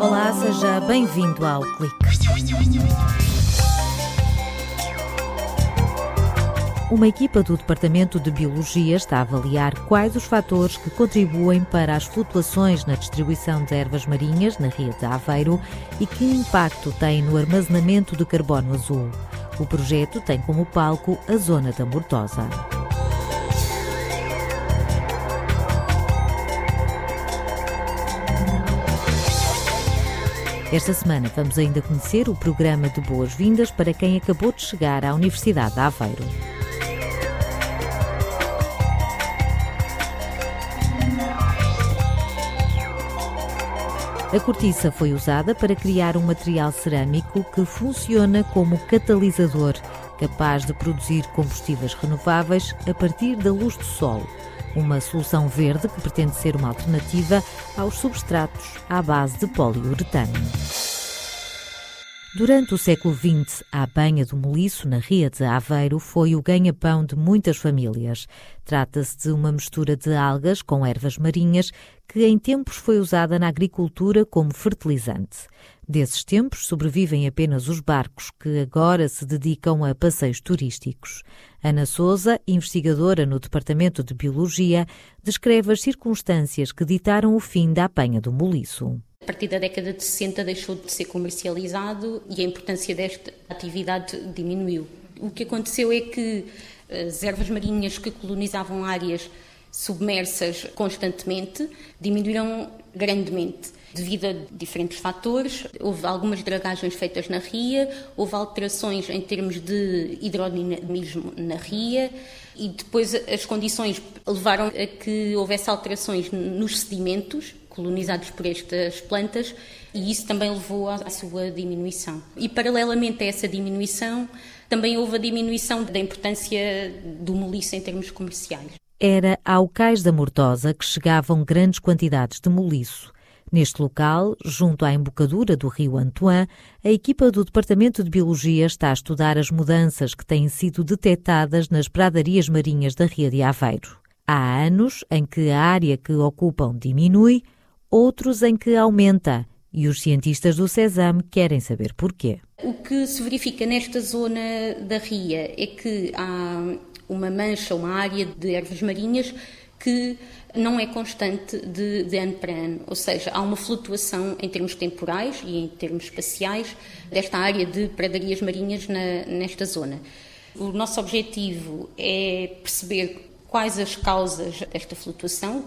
Olá, seja bem-vindo ao Clique. Uma equipa do Departamento de Biologia está a avaliar quais os fatores que contribuem para as flutuações na distribuição de ervas marinhas na Ria de Aveiro e que impacto tem no armazenamento de carbono azul. O projeto tem como palco a zona da Mortosa. Esta semana vamos ainda conhecer o programa de boas-vindas para quem acabou de chegar à Universidade de Aveiro. A cortiça foi usada para criar um material cerâmico que funciona como catalisador, capaz de produzir combustíveis renováveis a partir da luz do sol. Uma solução verde que pretende ser uma alternativa aos substratos à base de poliuretano. Durante o século XX, a banha do moliço na Ria de Aveiro foi o ganha-pão de muitas famílias. Trata-se de uma mistura de algas com ervas marinhas que em tempos foi usada na agricultura como fertilizante. Desses tempos sobrevivem apenas os barcos que agora se dedicam a passeios turísticos. Ana Souza, investigadora no Departamento de Biologia, descreve as circunstâncias que ditaram o fim da apanha do moliço. A partir da década de 60 deixou de ser comercializado e a importância desta atividade diminuiu. O que aconteceu é que as ervas marinhas que colonizavam áreas submersas constantemente diminuíram grandemente devido a diferentes fatores. Houve algumas dragagens feitas na ria, houve alterações em termos de hidrodinamismo na ria e depois as condições levaram a que houvesse alterações nos sedimentos colonizados por estas plantas e isso também levou à sua diminuição. E paralelamente a essa diminuição, também houve a diminuição da importância do moliço em termos comerciais. Era ao cais da Mortosa que chegavam grandes quantidades de moliço. Neste local, junto à embocadura do rio Antoine, a equipa do Departamento de Biologia está a estudar as mudanças que têm sido detectadas nas pradarias marinhas da Ria de Aveiro. Há anos em que a área que ocupam diminui, outros em que aumenta, e os cientistas do CESAM querem saber porquê. O que se verifica nesta zona da ria é que há uma mancha, uma área de ervas marinhas que não é constante de, de, ano para ano, ou seja, há uma flutuação em termos temporais e em termos espaciais desta área de pradarias marinhas na, nesta zona. O nosso objetivo é perceber quais as causas desta flutuação,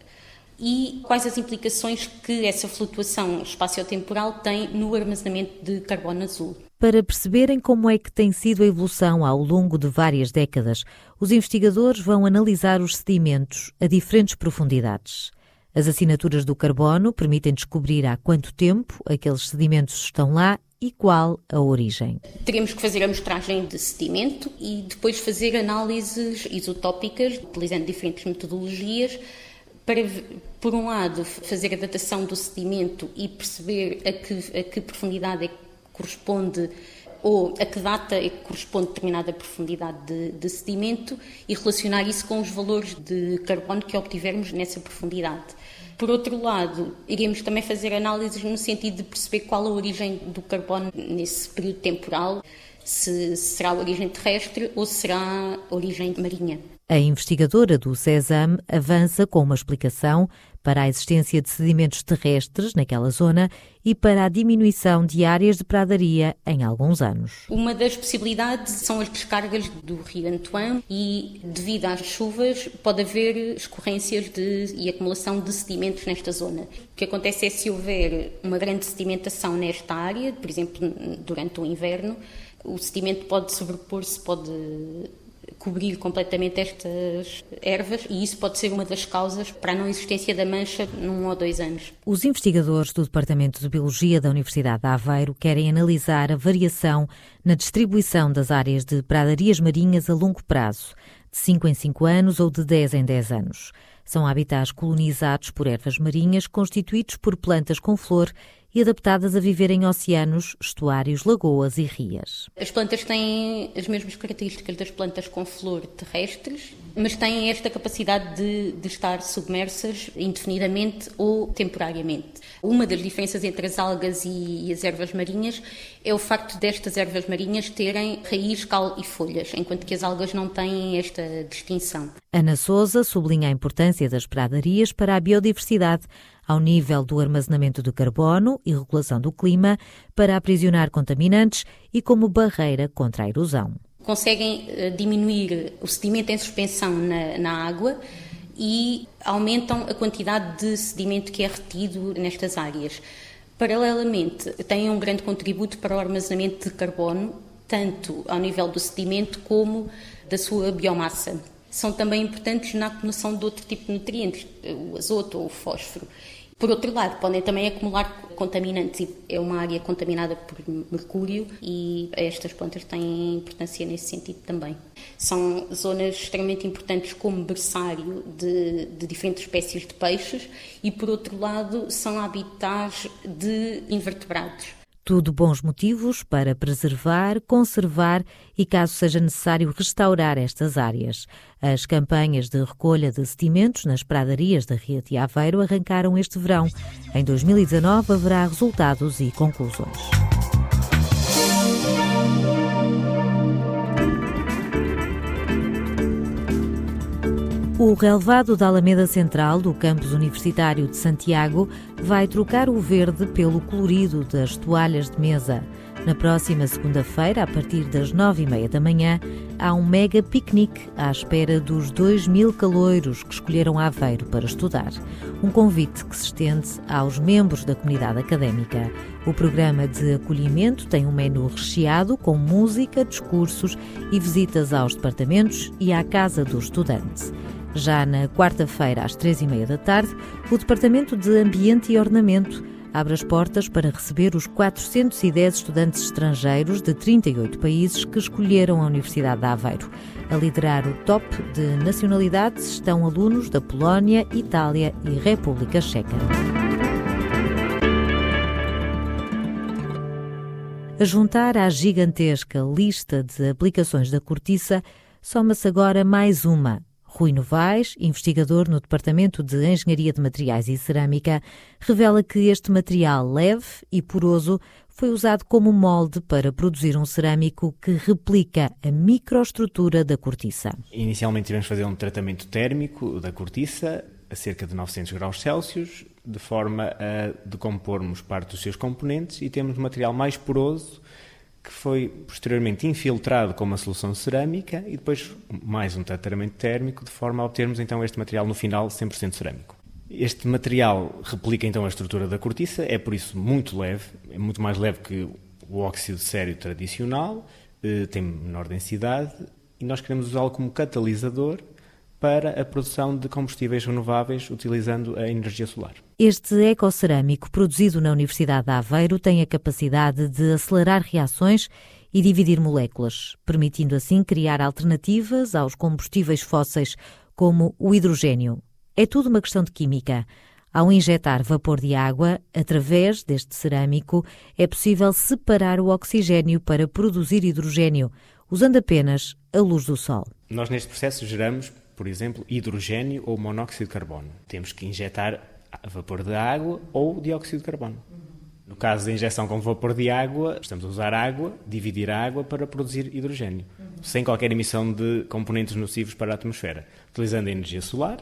e quais as implicações que essa flutuação espaciotemporal tem no armazenamento de carbono azul. Para perceberem como é que tem sido a evolução ao longo de várias décadas, os investigadores vão analisar os sedimentos a diferentes profundidades. As assinaturas do carbono permitem descobrir há quanto tempo aqueles sedimentos estão lá e qual a origem. Teremos que fazer a mostragem de sedimento e depois fazer análises isotópicas, utilizando diferentes metodologias, para, por um lado, fazer a datação do sedimento e perceber a que, a que profundidade é que corresponde ou a que data é que corresponde determinada profundidade de, de, sedimento e relacionar isso com os valores de carbono que obtivermos nessa profundidade. Por outro lado, iremos também fazer análises no sentido de perceber qual a origem do carbono nesse período temporal, se será origem terrestre ou será origem marinha. A investigadora do CESAM avança com uma explicação para a existência de sedimentos terrestres naquela zona e para a diminuição de áreas de pradaria em alguns anos. Uma das possibilidades são as descargas do rio Antoine e, devido às chuvas, pode haver escorrências de, e acumulação de sedimentos nesta zona. O que acontece é se houver uma grande sedimentação nesta área, por exemplo, durante o inverno, o sedimento pode sobrepor-se, pode cobrir completamente estas ervas e isso pode ser uma das causas para a não existência da mancha num ou dois anos. Os investigadores do Departamento de Biologia da Universidade de Aveiro querem analisar a variação na distribuição das áreas de pradarias marinhas a longo prazo, de 5 em 5 anos ou de 10 em 10 anos. São habitats colonizados por ervas marinhas constituídos por plantas com flor e adaptadas a viver em oceanos, estuários, lagoas e rias. As plantas têm as mesmas características das plantas com flor terrestres, mas têm esta capacidade de, de estar submersas indefinidamente ou temporariamente. Uma das diferenças entre as algas e, e as ervas marinhas é o facto destas ervas marinhas terem raiz, cal e folhas, enquanto que as algas não têm esta distinção. Ana Souza sublinha a importância das pradarias para a biodiversidade, ao nível do armazenamento de carbono e regulação do clima, para aprisionar contaminantes e como barreira contra a erosão. Conseguem eh, diminuir o sedimento em suspensão na, na água e aumentam a quantidade de sedimento que é retido nestas áreas. Paralelamente, têm um grande contributo para o armazenamento de carbono, tanto ao nível do sedimento como da sua biomassa são também importantes na acumulação de outro tipo de nutrientes, o azoto ou o fósforo. Por outro lado, podem também acumular contaminantes. É uma área contaminada por mercúrio e estas plantas têm importância nesse sentido também. São zonas extremamente importantes como berçário de, de diferentes espécies de peixes e, por outro lado, são habitats de invertebrados. Tudo bons motivos para preservar, conservar e, caso seja necessário, restaurar estas áreas. As campanhas de recolha de sedimentos nas pradarias da Ria de Aveiro arrancaram este verão. Em 2019 haverá resultados e conclusões. O relevado da Alameda Central do campus universitário de Santiago vai trocar o verde pelo colorido das toalhas de mesa. Na próxima segunda-feira, a partir das nove e meia da manhã, há um mega piquenique à espera dos dois mil caloiros que escolheram Aveiro para estudar. Um convite que se estende aos membros da comunidade académica. O programa de acolhimento tem um menu recheado com música, discursos e visitas aos departamentos e à casa do estudante. Já na quarta-feira, às três e meia da tarde, o Departamento de Ambiente e Ornamento abre as portas para receber os 410 estudantes estrangeiros de 38 países que escolheram a Universidade de Aveiro. A liderar o top de nacionalidades estão alunos da Polónia, Itália e República Checa. A juntar à gigantesca lista de aplicações da cortiça, soma-se agora mais uma, Rui Novaes, investigador no Departamento de Engenharia de Materiais e Cerâmica, revela que este material leve e poroso foi usado como molde para produzir um cerâmico que replica a microestrutura da cortiça. Inicialmente tivemos fazer um tratamento térmico da cortiça a cerca de 900 graus Celsius, de forma a decompormos parte dos seus componentes e temos um material mais poroso que foi posteriormente infiltrado com uma solução cerâmica e depois mais um tratamento térmico, de forma a obtermos então este material no final 100% cerâmico. Este material replica então a estrutura da cortiça, é por isso muito leve, é muito mais leve que o óxido de sério tradicional, eh, tem menor densidade e nós queremos usá-lo como catalisador para a produção de combustíveis renováveis utilizando a energia solar. Este ecocerâmico produzido na Universidade de Aveiro tem a capacidade de acelerar reações e dividir moléculas, permitindo assim criar alternativas aos combustíveis fósseis, como o hidrogênio. É tudo uma questão de química. Ao injetar vapor de água, através deste cerâmico, é possível separar o oxigênio para produzir hidrogênio, usando apenas a luz do sol. Nós, neste processo, geramos por exemplo, hidrogênio ou monóxido de carbono. Temos que injetar vapor de água ou dióxido de carbono. No caso da injeção com vapor de água, estamos a usar água, dividir a água para produzir hidrogênio, sem qualquer emissão de componentes nocivos para a atmosfera, utilizando a energia solar,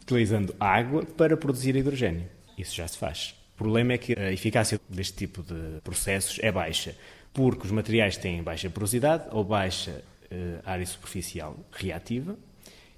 utilizando água para produzir hidrogênio. Isso já se faz. O problema é que a eficácia deste tipo de processos é baixa, porque os materiais têm baixa porosidade ou baixa uh, área superficial reativa,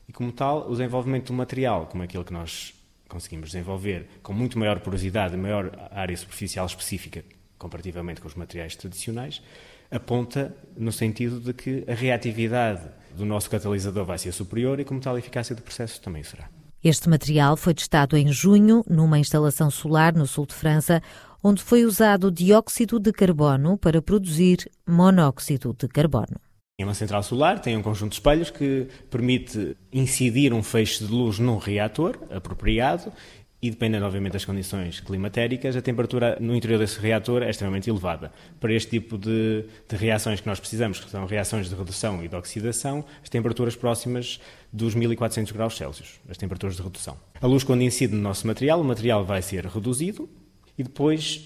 e, como tal, o desenvolvimento de um material como aquele que nós conseguimos desenvolver, com muito maior porosidade e maior área superficial específica, comparativamente com os materiais tradicionais, aponta no sentido de que a reatividade do nosso catalisador vai ser superior e, como tal, a eficácia do processo também será. Este material foi testado em junho numa instalação solar no sul de França, onde foi usado dióxido de carbono para produzir monóxido de carbono. É uma central solar, tem um conjunto de espelhos que permite incidir um feixe de luz num reator apropriado e dependendo, obviamente, das condições climatéricas, a temperatura no interior desse reator é extremamente elevada. Para este tipo de, de, reações que nós precisamos, que são reações de redução e de oxidação, as temperaturas próximas dos 1400 graus Celsius, as temperaturas de redução. A luz, quando incide no nosso material, o material vai ser reduzido e depois,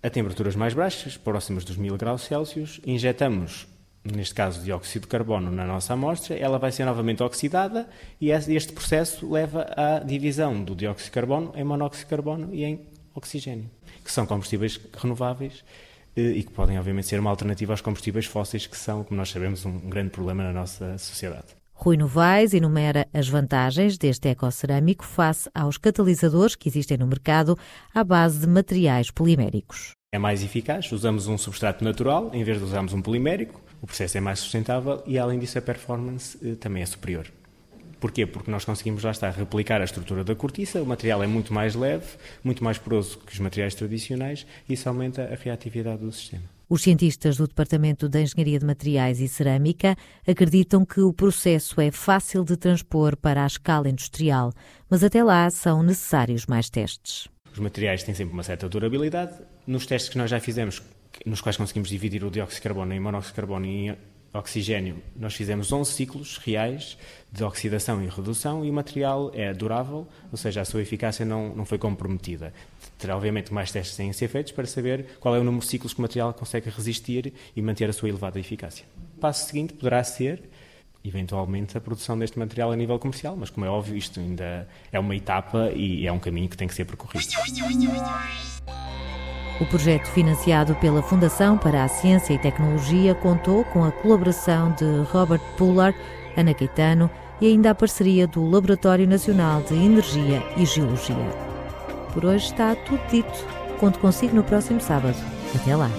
a temperaturas mais baixas, próximas dos 1000 graus Celsius, injetamos neste caso dióxido de carbono, na nossa amostra, ela vai ser novamente oxidada e este processo leva à divisão do dióxido de carbono em monóxido de carbono e em oxigênio, que são combustíveis renováveis eh, e que podem, obviamente, ser uma alternativa aos combustíveis fósseis, que são, como nós sabemos, um grande problema na nossa sociedade. Rui Novaes enumera as vantagens deste ecocerâmico face aos catalisadores que existem no mercado à base de materiais poliméricos. É mais eficaz, usamos um substrato natural em vez de usarmos um polimérico, o processo é mais sustentável e, além disso, a performance eh, também é superior. Porquê? Porque nós conseguimos, lá estar, replicar a estrutura da cortiça, o material é muito mais leve, muito mais poroso que os materiais tradicionais e isso aumenta a reatividade do sistema. Os cientistas do Departamento de Engenharia de Materiais e Cerâmica acreditam que o processo é fácil de transpor para a escala industrial, mas até lá são necessários mais testes. Os materiais têm sempre uma certa durabilidade. Nos testes que nós já fizemos nos quais conseguimos dividir o dióxido de carbono em monóxido de carbono e em oxigênio, nós fizemos 11 ciclos reais de oxidação e redução e o material é durável, ou seja, a sua eficácia não, não foi comprometida. Terá, obviamente, mais testes têm ser feitos para saber qual é o número de ciclos que o material consegue resistir e manter a sua elevada eficácia. O passo seguinte poderá ser eventualmente a produção deste material a nível comercial, mas como é óbvio, isto ainda é uma etapa e é um caminho que tem que ser percorrido. O projeto financiado pela Fundação para a Ciência e Tecnologia contou com a colaboração de Robert Puller, Ana Caetano e ainda a parceria do Laboratório Nacional de Energia e Geologia. Por hoje está tudo dito. Conto consigo no próximo sábado. Até lá.